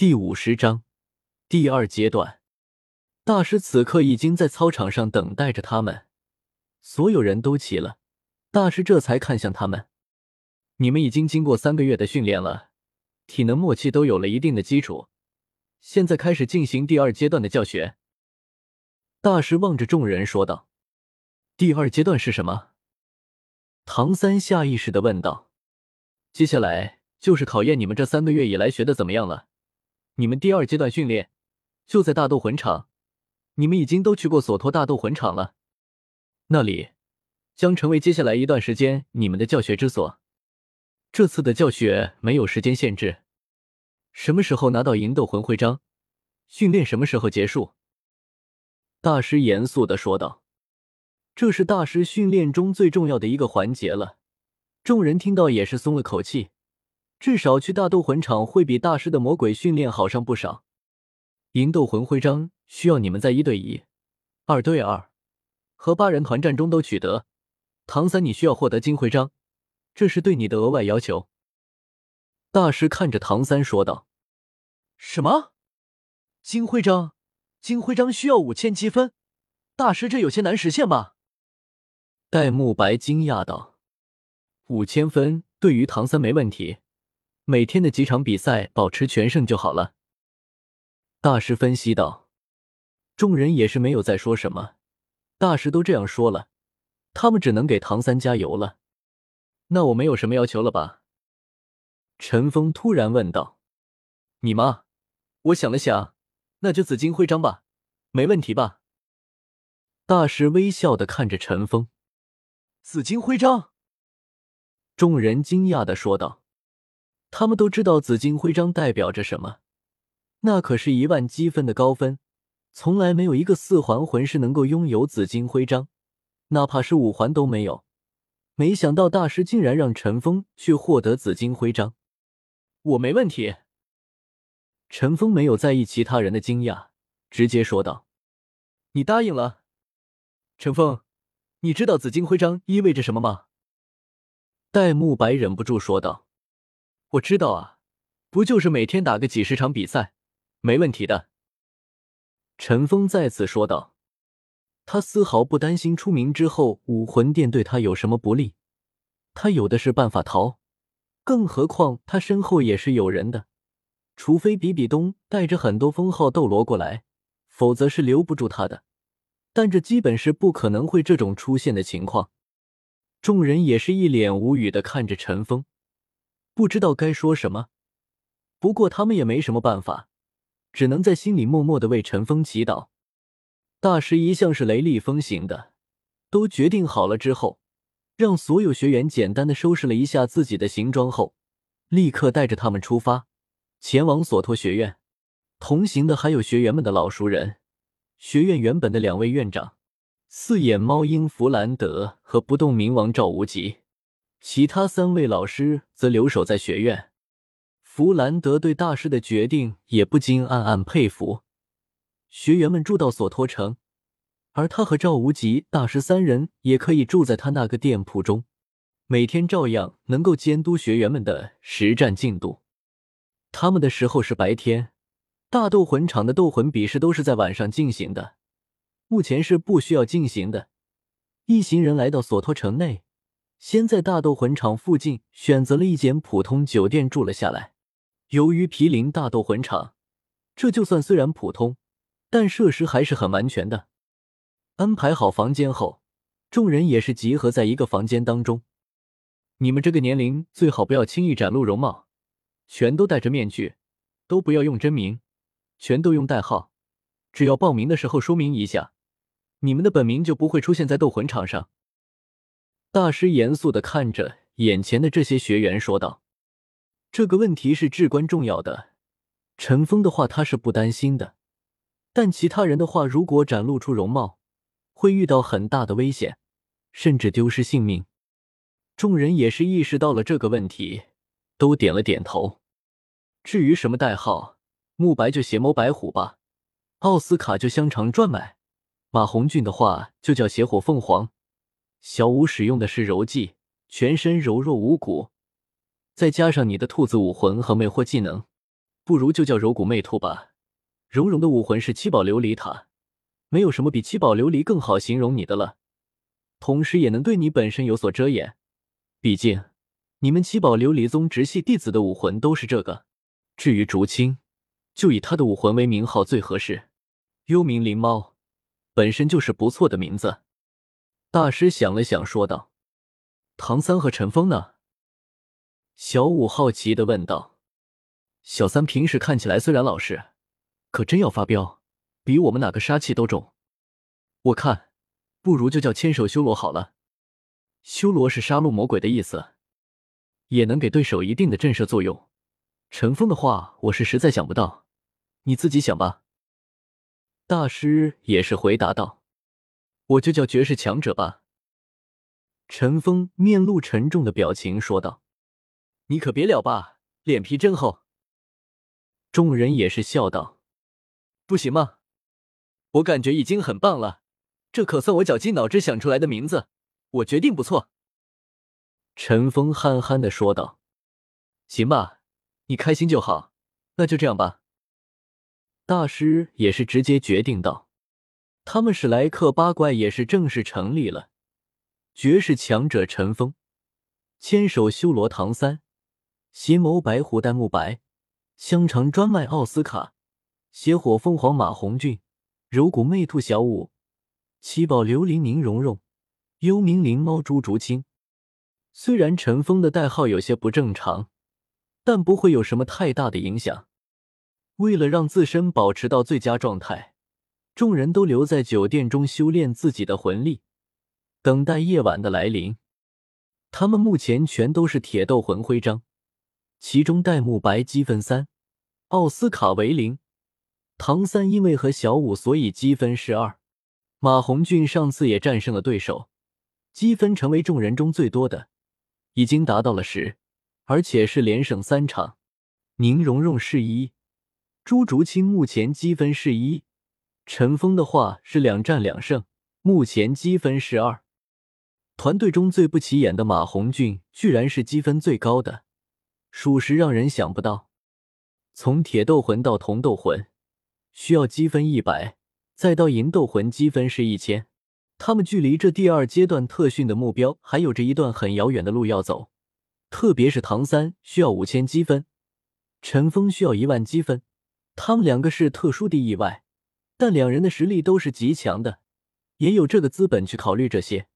第五十章第二阶段，大师此刻已经在操场上等待着他们。所有人都齐了，大师这才看向他们：“你们已经经过三个月的训练了，体能默契都有了一定的基础，现在开始进行第二阶段的教学。”大师望着众人说道：“第二阶段是什么？”唐三下意识的问道：“接下来就是考验你们这三个月以来学的怎么样了。”你们第二阶段训练就在大斗魂场，你们已经都去过索托大斗魂场了，那里将成为接下来一段时间你们的教学之所。这次的教学没有时间限制，什么时候拿到银斗魂徽章，训练什么时候结束。大师严肃的说道：“这是大师训练中最重要的一个环节了。”众人听到也是松了口气。至少去大斗魂场会比大师的魔鬼训练好上不少。银斗魂徽章需要你们在一对一、二对二和八人团战中都取得。唐三，你需要获得金徽章，这是对你的额外要求。大师看着唐三说道：“什么？金徽章？金徽章需要五千积分？大师，这有些难实现吧？”戴沐白惊讶道：“五千分对于唐三没问题。”每天的几场比赛保持全胜就好了。大师分析道。众人也是没有再说什么，大师都这样说了，他们只能给唐三加油了。那我没有什么要求了吧？陈峰突然问道。你吗？我想了想，那就紫金徽章吧，没问题吧？大师微笑的看着陈峰。紫金徽章？众人惊讶的说道。他们都知道紫金徽章代表着什么，那可是一万积分的高分，从来没有一个四环魂师能够拥有紫金徽章，哪怕是五环都没有。没想到大师竟然让陈峰去获得紫金徽章，我没问题。陈峰没有在意其他人的惊讶，直接说道：“你答应了。”陈峰，你知道紫金徽章意味着什么吗？戴沐白忍不住说道。我知道啊，不就是每天打个几十场比赛，没问题的。陈峰再次说道，他丝毫不担心出名之后武魂殿对他有什么不利，他有的是办法逃，更何况他身后也是有人的，除非比比东带着很多封号斗罗过来，否则是留不住他的。但这基本是不可能会这种出现的情况。众人也是一脸无语的看着陈峰。不知道该说什么，不过他们也没什么办法，只能在心里默默的为陈峰祈祷。大师一向是雷厉风行的，都决定好了之后，让所有学员简单的收拾了一下自己的行装后，立刻带着他们出发，前往索托学院。同行的还有学员们的老熟人，学院原本的两位院长，四眼猫鹰弗兰德和不动明王赵无极。其他三位老师则留守在学院。弗兰德对大师的决定也不禁暗暗佩服。学员们住到索托城，而他和赵无极大师三人也可以住在他那个店铺中，每天照样能够监督学员们的实战进度。他们的时候是白天，大斗魂场的斗魂比试都是在晚上进行的。目前是不需要进行的。一行人来到索托城内。先在大斗魂场附近选择了一间普通酒店住了下来。由于毗邻大斗魂场，这就算虽然普通，但设施还是很完全的。安排好房间后，众人也是集合在一个房间当中。你们这个年龄最好不要轻易展露容貌，全都戴着面具，都不要用真名，全都用代号。只要报名的时候说明一下，你们的本名就不会出现在斗魂场上。大师严肃的看着眼前的这些学员说道：“这个问题是至关重要的。陈峰的话他是不担心的，但其他人的话，如果展露出容貌，会遇到很大的危险，甚至丢失性命。”众人也是意识到了这个问题，都点了点头。至于什么代号，慕白就邪眸白虎吧，奥斯卡就香肠转买，马红俊的话就叫邪火凤凰。小舞使用的是柔技，全身柔弱无骨，再加上你的兔子武魂和魅惑技能，不如就叫柔骨魅兔吧。蓉蓉的武魂是七宝琉璃塔，没有什么比七宝琉璃更好形容你的了。同时，也能对你本身有所遮掩。毕竟，你们七宝琉璃宗直系弟子的武魂都是这个。至于竹青，就以他的武魂为名号最合适。幽冥灵猫，本身就是不错的名字。大师想了想，说道：“唐三和陈峰呢？”小五好奇的问道：“小三平时看起来虽然老实，可真要发飙，比我们哪个杀气都重。我看，不如就叫千手修罗好了。修罗是杀戮魔鬼的意思，也能给对手一定的震慑作用。陈峰的话，我是实在想不到，你自己想吧。”大师也是回答道：“我就叫绝世强者吧。”陈峰面露沉重的表情说道。你可别了吧，脸皮真厚。众人也是笑道：“不行吗？我感觉已经很棒了，这可算我绞尽脑汁想出来的名字，我决定不错。”陈峰憨憨的说道：“行吧，你开心就好，那就这样吧。”大师也是直接决定道：“他们史莱克八怪也是正式成立了，绝世强者陈峰，千手修罗唐三。”邪眸白虎戴沐白，香肠专卖奥斯卡，邪火凤凰马红俊，柔骨魅兔小舞，七宝琉璃宁荣荣，幽冥灵猫朱竹清。虽然陈峰的代号有些不正常，但不会有什么太大的影响。为了让自身保持到最佳状态，众人都留在酒店中修炼自己的魂力，等待夜晚的来临。他们目前全都是铁斗魂徽章。其中，戴沐白积分三，奥斯卡为零，唐三因为和小五，所以积分是二。马红俊上次也战胜了对手，积分成为众人中最多的，已经达到了十，而且是连胜三场。宁荣荣是一，朱竹清目前积分是一，陈峰的话是两战两胜，目前积分是二。团队中最不起眼的马红俊，居然是积分最高的。属实让人想不到，从铁斗魂到铜斗魂需要积分一百，再到银斗魂积分是一千，他们距离这第二阶段特训的目标还有着一段很遥远的路要走。特别是唐三需要五千积分，陈峰需要一万积分，他们两个是特殊的意外，但两人的实力都是极强的，也有这个资本去考虑这些。